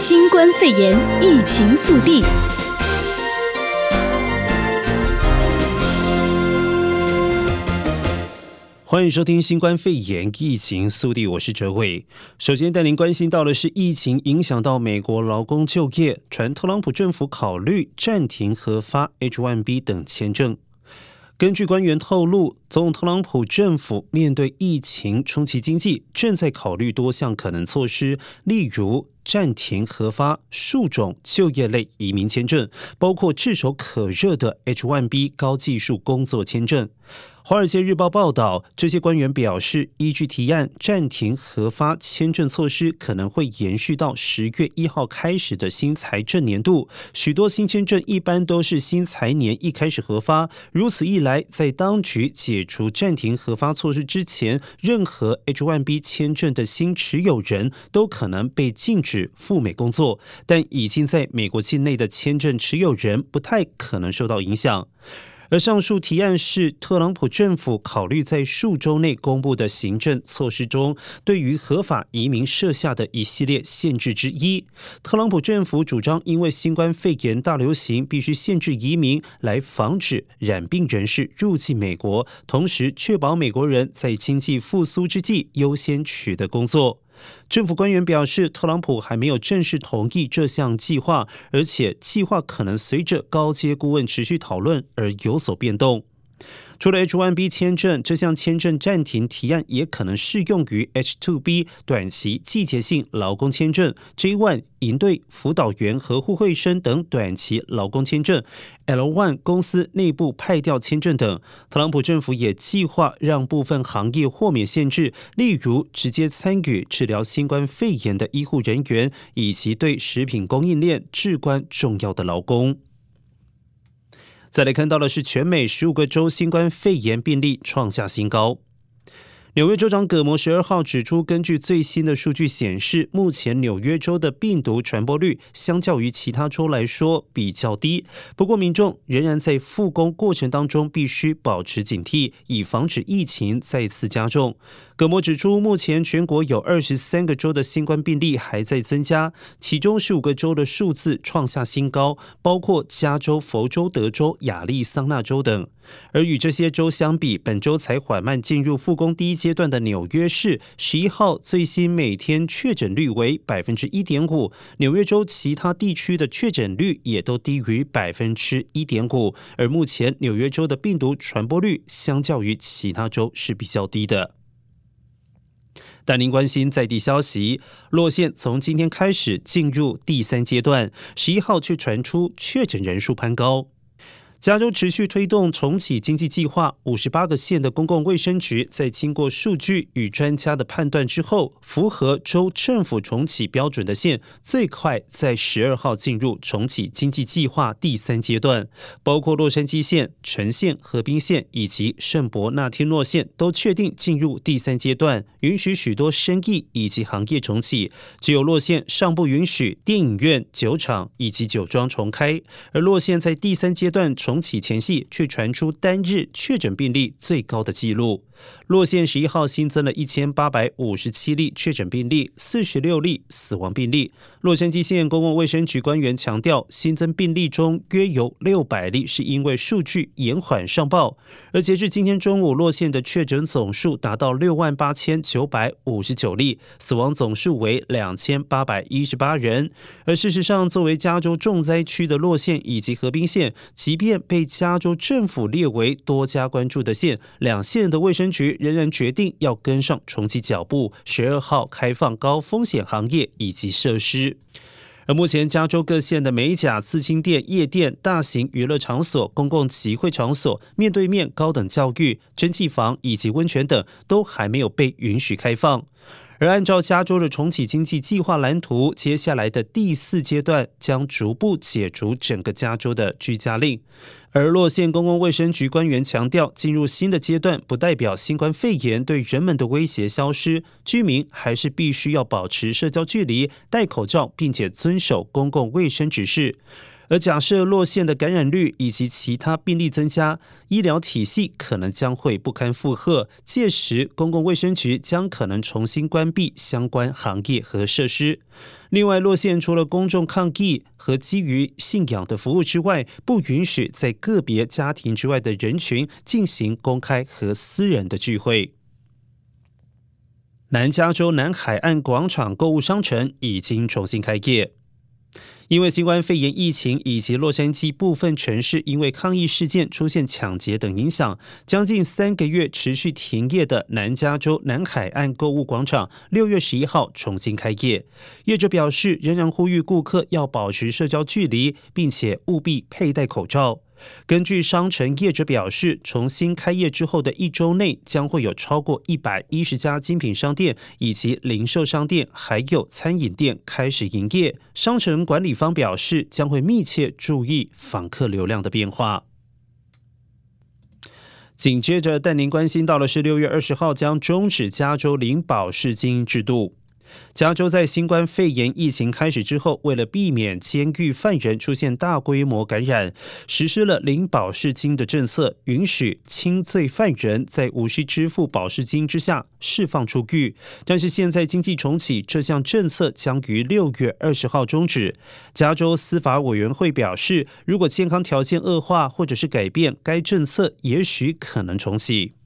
新冠肺炎疫情速递。欢迎收听新冠肺炎疫情速递，我是哲伟。首先带您关心到的是疫情影响到美国劳工就业，传特朗普政府考虑暂停核发 H-1B 等签证。根据官员透露，总统特朗普政府面对疫情冲击经济，正在考虑多项可能措施，例如暂停核发数种就业类移民签证，包括炙手可热的 H-1B 高技术工作签证。《华尔街日报》报道，这些官员表示，依据提案，暂停核发签证措施可能会延续到十月一号开始的新财政年度。许多新签证一般都是新财年一开始核发，如此一来，在当局解除暂停核发措施之前，任何 H-1B 签证的新持有人都可能被禁止赴美工作，但已经在美国境内的签证持有人不太可能受到影响。而上述提案是特朗普政府考虑在数周内公布的行政措施中，对于合法移民设下的一系列限制之一。特朗普政府主张，因为新冠肺炎大流行，必须限制移民，来防止染病人士入境美国，同时确保美国人在经济复苏之际优先取得工作。政府官员表示，特朗普还没有正式同意这项计划，而且计划可能随着高阶顾问持续讨论而有所变动。除了 H-1B 签证，这项签证暂停提案也可能适用于 H-2B 短期季节性劳工签证、J-1 营队辅导员和互惠生等短期劳工签证、L-1 公司内部派调签证等。特朗普政府也计划让部分行业豁免限制，例如直接参与治疗新冠肺炎的医护人员，以及对食品供应链至关重要的劳工。再来看到的是，全美十五个州新冠肺炎病例创下新高。纽约州长葛摩十二号指出，根据最新的数据显示，目前纽约州的病毒传播率相较于其他州来说比较低。不过，民众仍然在复工过程当中必须保持警惕，以防止疫情再次加重。葛摩指出，目前全国有二十三个州的新冠病例还在增加，其中十五个州的数字创下新高，包括加州、佛州、德州、亚利桑那州等。而与这些州相比，本周才缓慢进入复工第一阶段的纽约市，十一号最新每天确诊率为百分之一点五。纽约州其他地区的确诊率也都低于百分之一点五。而目前纽约州的病毒传播率相较于其他州是比较低的。但您关心在地消息，洛县从今天开始进入第三阶段，十一号却传出确诊人数攀高。加州持续推动重启经济计划，五十八个县的公共卫生局在经过数据与专家的判断之后，符合州政府重启标准的县，最快在十二号进入重启经济计划第三阶段。包括洛杉矶县、橙县、河滨县以及圣伯纳天诺县都确定进入第三阶段，允许许多生意以及行业重启。只有洛县尚不允许电影院、酒厂以及酒庄重开。而洛县在第三阶段。重启前夕，却传出单日确诊病例最高的记录。洛县十一号新增了一千八百五十七例确诊病例，四十六例死亡病例。洛杉矶县公共卫生局官员强调，新增病例中约有六百例是因为数据延缓上报。而截至今天中午，洛县的确诊总数达到六万八千九百五十九例，死亡总数为两千八百一十八人。而事实上，作为加州重灾区的洛县以及河滨县，即便被加州政府列为多加关注的县，两县的卫生局仍然决定要跟上重启脚步，十二号开放高风险行业以及设施。而目前加州各县的美甲、刺青店、夜店、大型娱乐场所、公共集会场所、面对面高等教育、蒸汽房以及温泉等，都还没有被允许开放。而按照加州的重启经济计划蓝图，接下来的第四阶段将逐步解除整个加州的居家令。而洛县公共卫生局官员强调，进入新的阶段不代表新冠肺炎对人们的威胁消失，居民还是必须要保持社交距离、戴口罩，并且遵守公共卫生指示。而假设洛县的感染率以及其他病例增加，医疗体系可能将会不堪负荷，届时公共卫生局将可能重新关闭相关行业和设施。另外，洛县除了公众抗议和基于信仰的服务之外，不允许在个别家庭之外的人群进行公开和私人的聚会。南加州南海岸广场购物商城已经重新开业。因为新冠肺炎疫情以及洛杉矶部分城市因为抗议事件出现抢劫等影响，将近三个月持续停业的南加州南海岸购物广场，六月十一号重新开业。业者表示，仍然呼吁顾客要保持社交距离，并且务必佩戴口罩。根据商城业者表示，重新开业之后的一周内，将会有超过一百一十家精品商店以及零售商店，还有餐饮店开始营业。商城管理方表示，将会密切注意访客流量的变化。紧接着，带您关心到的是六月二十号将终止加州领保释金制度。加州在新冠肺炎疫情开始之后，为了避免监狱犯人出现大规模感染，实施了领保释金的政策，允许轻罪犯人在无需支付保释金之下释放出狱。但是现在经济重启，这项政策将于六月二十号终止。加州司法委员会表示，如果健康条件恶化或者是改变，该政策也许可能重启。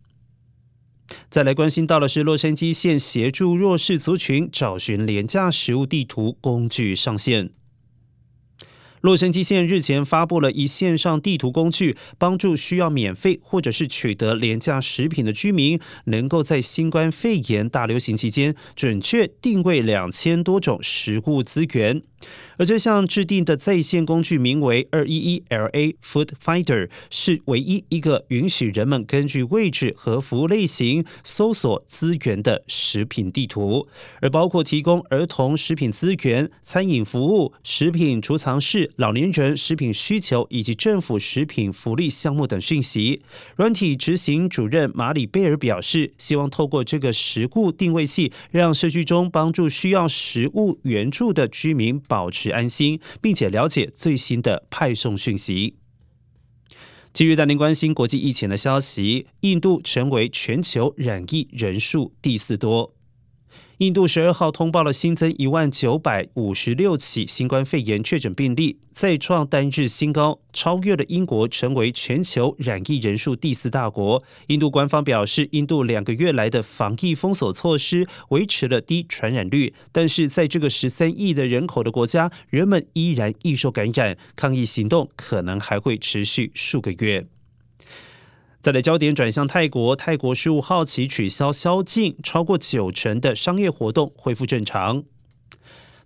再来关心到的是，洛杉矶县协助弱势族群找寻廉价食物地图工具上线。洛杉矶县日前发布了一线上地图工具，帮助需要免费或者是取得廉价食品的居民，能够在新冠肺炎大流行期间准确定位两千多种食物资源。而这项制定的在线工具名为二一一 LA Food Finder，是唯一一个允许人们根据位置和服务类型搜索资源的食品地图，而包括提供儿童食品资源、餐饮服务、食品储藏室、老年人食品需求以及政府食品福利项目等讯息。软体执行主任马里贝尔表示，希望透过这个食物定位器，让社区中帮助需要食物援助的居民保持安心，并且了解最新的派送讯息。继续带您关心国际疫情的消息，印度成为全球染疫人数第四多。印度十二号通报了新增一万九百五十六起新冠肺炎确诊病例，再创单日新高，超越了英国，成为全球染疫人数第四大国。印度官方表示，印度两个月来的防疫封锁措施维持了低传染率，但是在这个十三亿的人口的国家，人们依然易受感染，抗疫行动可能还会持续数个月。再来焦点转向泰国，泰国十五号起取消宵禁，超过九成的商业活动恢复正常。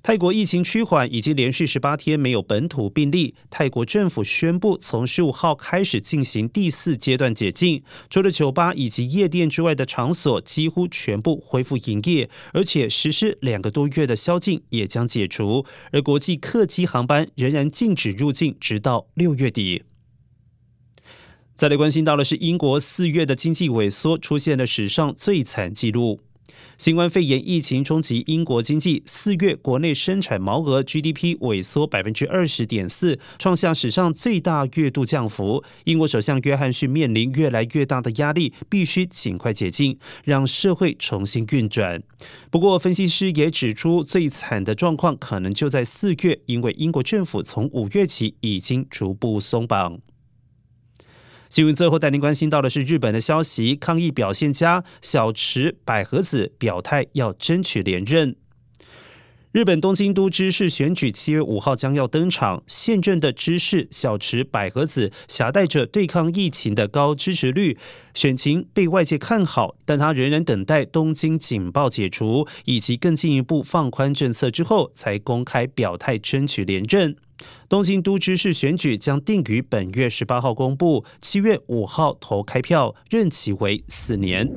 泰国疫情趋缓，已经连续十八天没有本土病例。泰国政府宣布，从十五号开始进行第四阶段解禁，除了酒吧以及夜店之外的场所几乎全部恢复营业，而且实施两个多月的宵禁也将解除，而国际客机航班仍然禁止入境，直到六月底。再来关心到的是，英国四月的经济萎缩出现了史上最惨纪录。新冠肺炎疫情冲击英国经济，四月国内生产毛额 GDP 萎缩百分之二十点四，创下史上最大月度降幅。英国首相约翰逊面临越来越大的压力，必须尽快解禁，让社会重新运转。不过，分析师也指出，最惨的状况可能就在四月，因为英国政府从五月起已经逐步松绑。新闻最后带您关心到的是日本的消息，抗议表现佳小池百合子表态要争取连任。日本东京都知事选举七月五号将要登场，现任的知事小池百合子挟带着对抗疫情的高支持率，选情被外界看好，但他仍然等待东京警报解除以及更进一步放宽政策之后，才公开表态争取连任。东京都知事选举将定于本月十八号公布，七月五号投开票，任期为四年。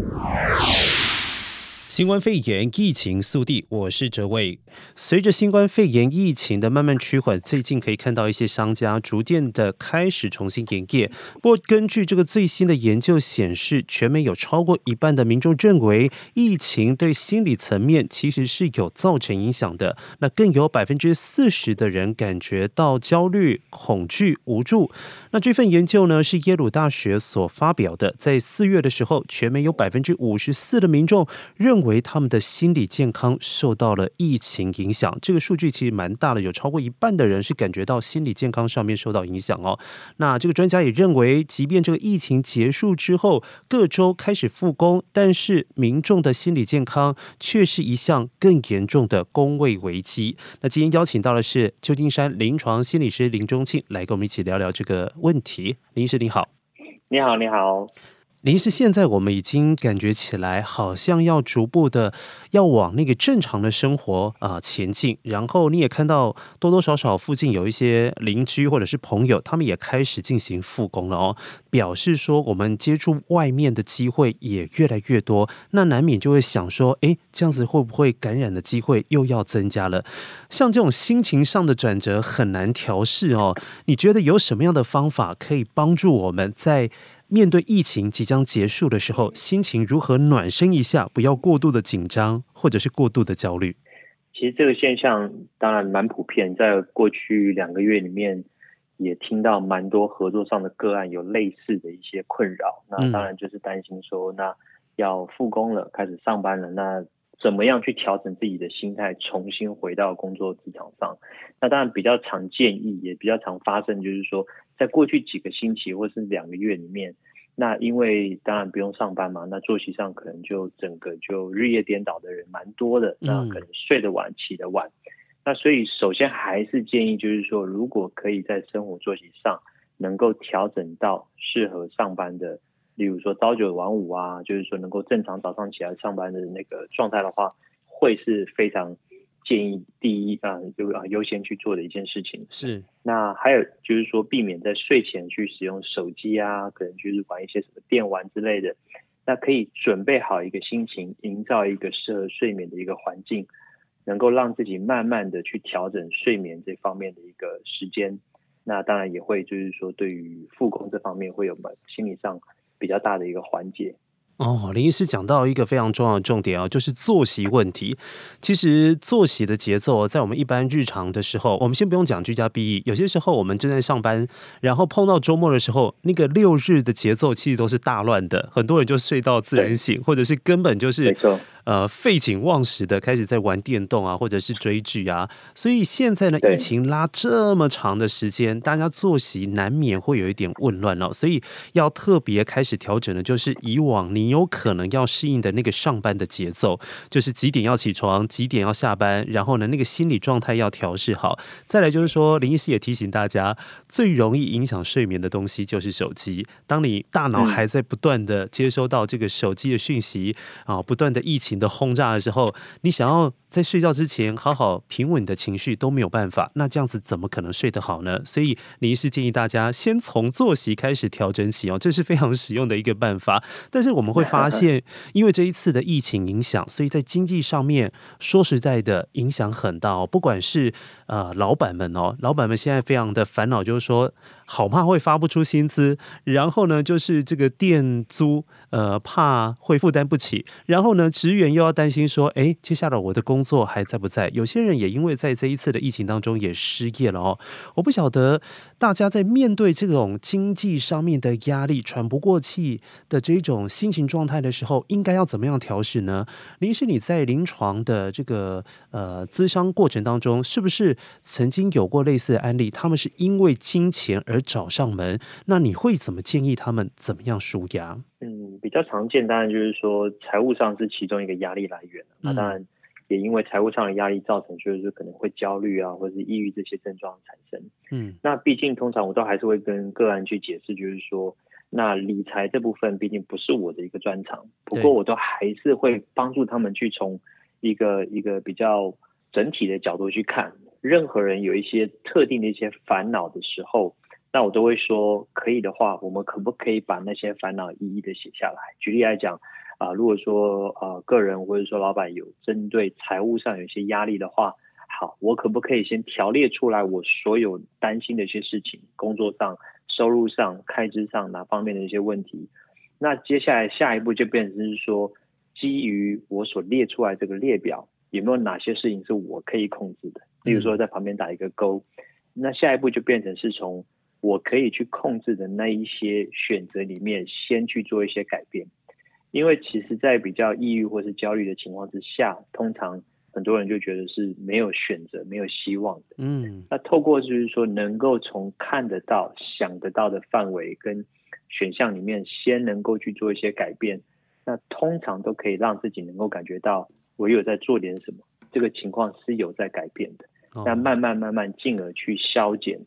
新冠肺炎疫情速递，我是哲伟。随着新冠肺炎疫情的慢慢趋缓，最近可以看到一些商家逐渐的开始重新营业。不过，根据这个最新的研究显示，全美有超过一半的民众认为，疫情对心理层面其实是有造成影响的。那更有百分之四十的人感觉到焦虑、恐惧、无助。那这份研究呢，是耶鲁大学所发表的，在四月的时候，全美有百分之五十四的民众认认为他们的心理健康受到了疫情影响，这个数据其实蛮大的，有超过一半的人是感觉到心理健康上面受到影响哦。那这个专家也认为，即便这个疫情结束之后，各州开始复工，但是民众的心理健康却是一项更严重的公卫危机。那今天邀请到的是旧金山临床心理师林忠庆来跟我们一起聊聊这个问题。林医师你好，你好，你好。林医师，现在我们已经感觉起来，好像要逐步的要往那个正常的生活啊、前进。然后你也看到多多少少附近有一些邻居或者是朋友，他们也开始进行复工了哦，表示说我们接触外面的机会也越来越多。那难免就会想说，哎，这样子会不会感染的机会又要增加了？像这种心情上的转折很难调试哦。你觉得有什么样的方法可以帮助我们在面对疫情即将结束的时候，心情如何暖身一下？不要过度的紧张，或者是过度的焦虑。其实这个现象当然蛮普遍，在过去两个月里面，也听到蛮多合作上的个案有类似的一些困扰。那当然就是担心说，那要复工了，开始上班了，那怎么样去调整自己的心态，重新回到工作职场上？那当然比较常建议，也比较常发生，就是说。在过去几个星期或是两个月里面，那因为当然不用上班嘛，那作息上可能就整个就日夜颠倒的人蛮多的，那可能睡得晚起得晚，那所以首先还是建议就是说，如果可以在生活作息上能够调整到适合上班的，例如说朝九晚五啊，就是说能够正常早上起来上班的那个状态的话，会是非常。建议第一啊，就啊优先去做的一件事情是。那还有就是说，避免在睡前去使用手机啊，可能就是玩一些什么电玩之类的。那可以准备好一个心情，营造一个适合睡眠的一个环境，能够让自己慢慢的去调整睡眠这方面的一个时间。那当然也会就是说，对于复工这方面会有心理上比较大的一个环节。哦，林医师讲到一个非常重要的重点啊，就是作息问题。其实作息的节奏，在我们一般日常的时候，我们先不用讲居家避疫，有些时候我们正在上班，然后碰到周末的时候，那个六日的节奏其实都是大乱的，很多人就睡到自然醒，或者是根本就是。呃，废寝忘食的开始在玩电动啊，或者是追剧啊，所以现在呢，疫情拉这么长的时间，大家作息难免会有一点混乱哦，所以要特别开始调整的，就是以往你有可能要适应的那个上班的节奏，就是几点要起床，几点要下班，然后呢，那个心理状态要调试好。再来就是说，林医师也提醒大家，最容易影响睡眠的东西就是手机。当你大脑还在不断的接收到这个手机的讯息啊，不断的疫情。的轰炸的时候，你想要在睡觉之前好好平稳的情绪都没有办法，那这样子怎么可能睡得好呢？所以，林医师建议大家先从作息开始调整起哦，这是非常实用的一个办法。但是我们会发现，因为这一次的疫情影响，所以在经济上面说实在的影响很大哦。不管是呃老板们哦，老板们现在非常的烦恼，就是说好怕会发不出薪资，然后呢，就是这个店租呃怕会负担不起，然后呢，职员。又要担心说，哎，接下来我的工作还在不在？有些人也因为在这一次的疫情当中也失业了哦。我不晓得大家在面对这种经济上面的压力、喘不过气的这种心情状态的时候，应该要怎么样调适呢？林医师，你在临床的这个呃咨商过程当中，是不是曾经有过类似的案例？他们是因为金钱而找上门，那你会怎么建议他们怎么样舒压？嗯，比较常见，当然就是说财务上是其中一个压力来源。那当然也因为财务上的压力造成，就是可能会焦虑啊，或者是抑郁这些症状产生。嗯，那毕竟通常我都还是会跟个案去解释，就是说，那理财这部分毕竟不是我的一个专长，不过我都还是会帮助他们去从一个一个比较整体的角度去看，任何人有一些特定的一些烦恼的时候。那我都会说，可以的话，我们可不可以把那些烦恼一一的写下来？举例来讲，啊、呃，如果说呃个人或者说老板有针对财务上有一些压力的话，好，我可不可以先条列出来我所有担心的一些事情，工作上、收入上、开支上哪方面的一些问题？那接下来下一步就变成是说，基于我所列出来这个列表，有没有哪些事情是我可以控制的？例如说在旁边打一个勾。那下一步就变成是从我可以去控制的那一些选择里面，先去做一些改变。因为其实，在比较抑郁或是焦虑的情况之下，通常很多人就觉得是没有选择、没有希望的。嗯，那透过就是说，能够从看得到、想得到的范围跟选项里面，先能够去做一些改变，那通常都可以让自己能够感觉到，我有在做点什么，这个情况是有在改变的。那慢慢慢慢，进而去消减。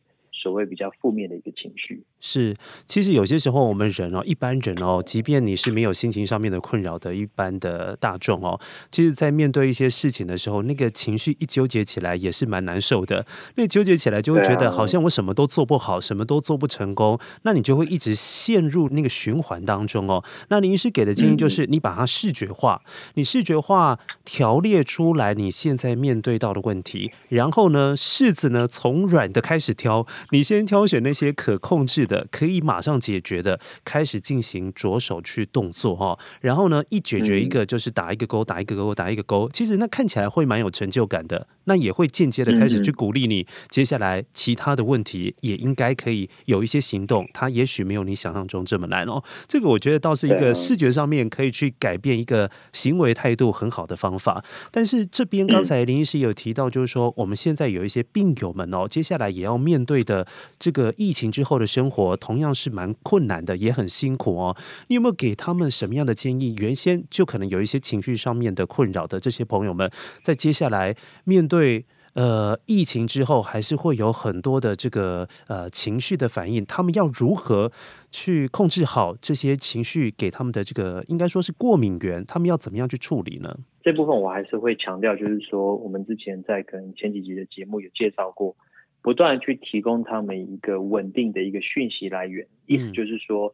所谓比较负面的一个情绪。是，其实有些时候我们人哦，一般人哦，即便你是没有心情上面的困扰的一般的大众哦，其实，在面对一些事情的时候，那个情绪一纠结起来也是蛮难受的。那纠结起来就会觉得好像我什么都做不好，什么都做不成功，那你就会一直陷入那个循环当中哦。那林医师给的建议就是，你把它视觉化，你视觉化条列出来你现在面对到的问题，然后呢，柿子呢从软的开始挑。你先挑选那些可控制的、可以马上解决的，开始进行着手去动作哈。然后呢，一解决一个就是打一个勾，打一个勾，打一个勾。其实那看起来会蛮有成就感的，那也会间接的开始去鼓励你，接下来其他的问题也应该可以有一些行动。它也许没有你想象中这么难哦。这个我觉得倒是一个视觉上面可以去改变一个行为态度很好的方法。但是这边刚才林医师有提到，就是说我们现在有一些病友们哦，接下来也要面对的。这个疫情之后的生活我同样是蛮困难的，也很辛苦哦。你有没有给他们什么样的建议？原先就可能有一些情绪上面的困扰的这些朋友们，在接下来面对呃疫情之后，还是会有很多的这个呃情绪的反应。他们要如何去控制好这些情绪给他们的这个应该说是过敏源？他们要怎么样去处理呢？这部分我还是会强调，就是说我们之前在跟前几集的节目有介绍过。不断去提供他们一个稳定的一个讯息来源，意思就是说，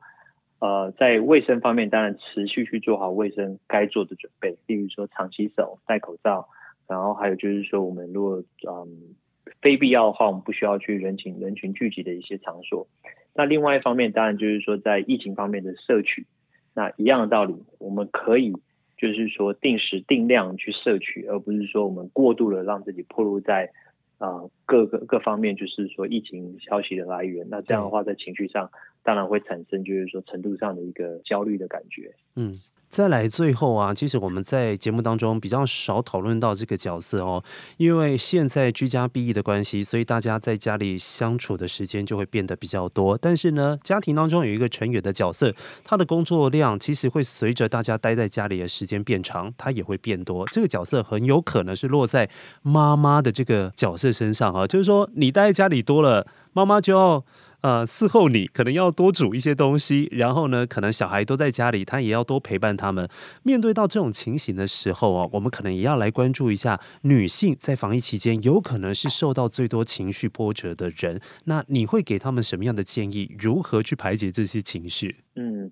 呃，在卫生方面，当然持续去做好卫生该做的准备，例如说常洗手、戴口罩，然后还有就是说，我们如果嗯非必要的话，我们不需要去人群人群聚集的一些场所。那另外一方面，当然就是说，在疫情方面的摄取，那一样的道理，我们可以就是说定时定量去摄取，而不是说我们过度的让自己暴露在。啊、呃，各个各方面就是说疫情消息的来源，那这样的话在情绪上当然会产生就是说程度上的一个焦虑的感觉。嗯，再来最后啊，其实我们在节目当中比较少讨论到这个角色哦，因为现在居家避疫的关系，所以大家在家里相处的时间就会变得比较多。但是呢，家庭当中有一个成员的角色，他的工作量其实会随着大家待在家里的时间变长，他也会变多。这个角色很有可能是落在妈妈的这个角色身上啊，就是说你待在家里多了，妈妈就要呃伺候你，可能要多煮一些东西，然后呢，可能小孩都在家里，他也要多陪伴他们。面对到这种情形的时候啊，我们可能也要来关注一下女性在防疫期间有可能是受到最多情绪波折的人。那你会给他们什么样的建议？如何去排解这些情绪？嗯。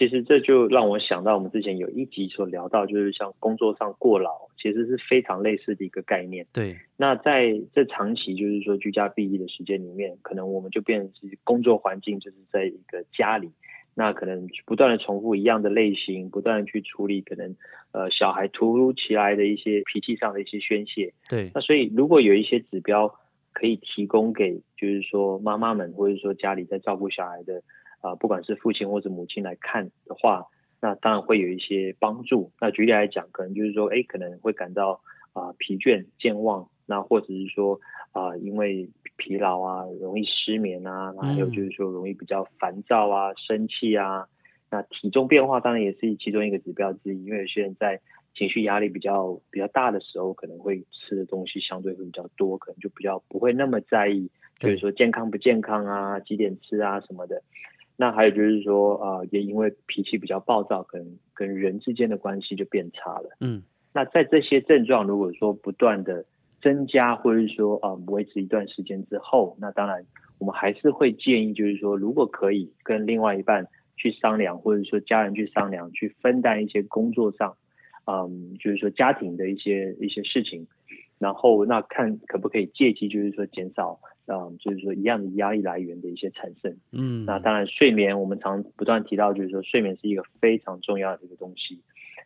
其实这就让我想到，我们之前有一集所聊到，就是像工作上过劳，其实是非常类似的一个概念。对。那在这长期就是说居家避疫的时间里面，可能我们就变成是工作环境就是在一个家里，那可能不断的重复一样的类型，不断的去处理可能呃小孩突如其来的一些脾气上的一些宣泄。对。那所以如果有一些指标可以提供给，就是说妈妈们或者说家里在照顾小孩的。啊，不管是父亲或者母亲来看的话，那当然会有一些帮助。那举例来讲，可能就是说，哎，可能会感到啊疲倦、健忘，那或者是说啊，因为疲劳啊，容易失眠啊，还有就是说容易比较烦躁啊、生气啊。那体重变化当然也是其中一个指标之一，因为有些人在情绪压力比较比较大的时候，可能会吃的东西相对会比较多，可能就比较不会那么在意，就是说健康不健康啊，几点吃啊什么的。那还有就是说，啊、呃，也因为脾气比较暴躁，可能跟人之间的关系就变差了。嗯，那在这些症状如果说不断的增加，或者是说啊、呃、维持一段时间之后，那当然我们还是会建议，就是说如果可以跟另外一半去商量，或者说家人去商量，去分担一些工作上，嗯，就是说家庭的一些一些事情，然后那看可不可以借机，就是说减少，嗯，就是说一样的压力来源的一些产生。嗯，那当然睡眠，我们常不断提到，就是说睡眠是一个非常重要的一个东西。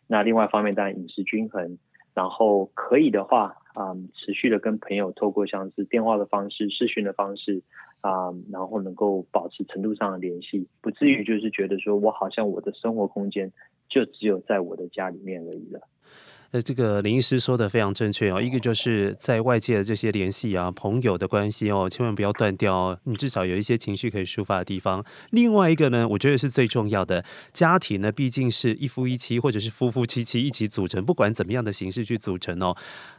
那另外一方面，当然饮食均衡，然后可以的话，嗯，持续的跟朋友透过像是电话的方式、视讯的方式。啊、嗯，然后能够保持程度上的联系，不至于就是觉得说我好像我的生活空间就只有在我的家里面而已了。呃，这个林医师说的非常正确哦，一个就是在外界的这些联系啊、朋友的关系哦，千万不要断掉哦，你至少有一些情绪可以抒发的地方。另外一个呢，我觉得是最重要的，家庭呢毕竟是一夫一妻或者是夫夫妻妻一起组成，不管怎么样的形式去组成哦，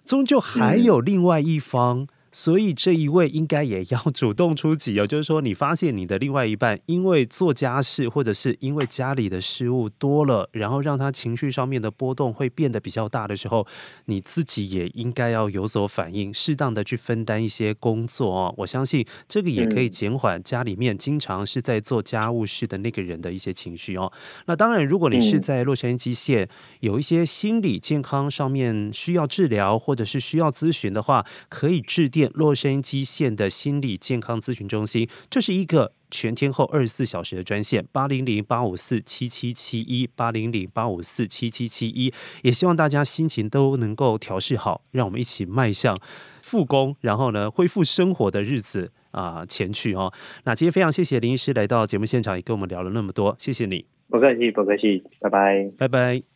终究还有另外一方。嗯所以这一位应该也要主动出击哦，就是说你发现你的另外一半因为做家事或者是因为家里的事物多了，然后让他情绪上面的波动会变得比较大的时候，你自己也应该要有所反应，适当的去分担一些工作哦。我相信这个也可以减缓家里面经常是在做家务事的那个人的一些情绪哦。那当然，如果你是在洛杉矶县有一些心理健康上面需要治疗或者是需要咨询的话，可以致电。洛杉矶县的心理健康咨询中心，这是一个全天候二十四小时的专线，八零零八五四七七七一八零零八五四七七七一。也希望大家心情都能够调试好，让我们一起迈向复工，然后呢恢复生活的日子啊、呃、前去哦。那今天非常谢谢林医师来到节目现场，也跟我们聊了那么多，谢谢你。不客气，不客气，拜拜，拜拜。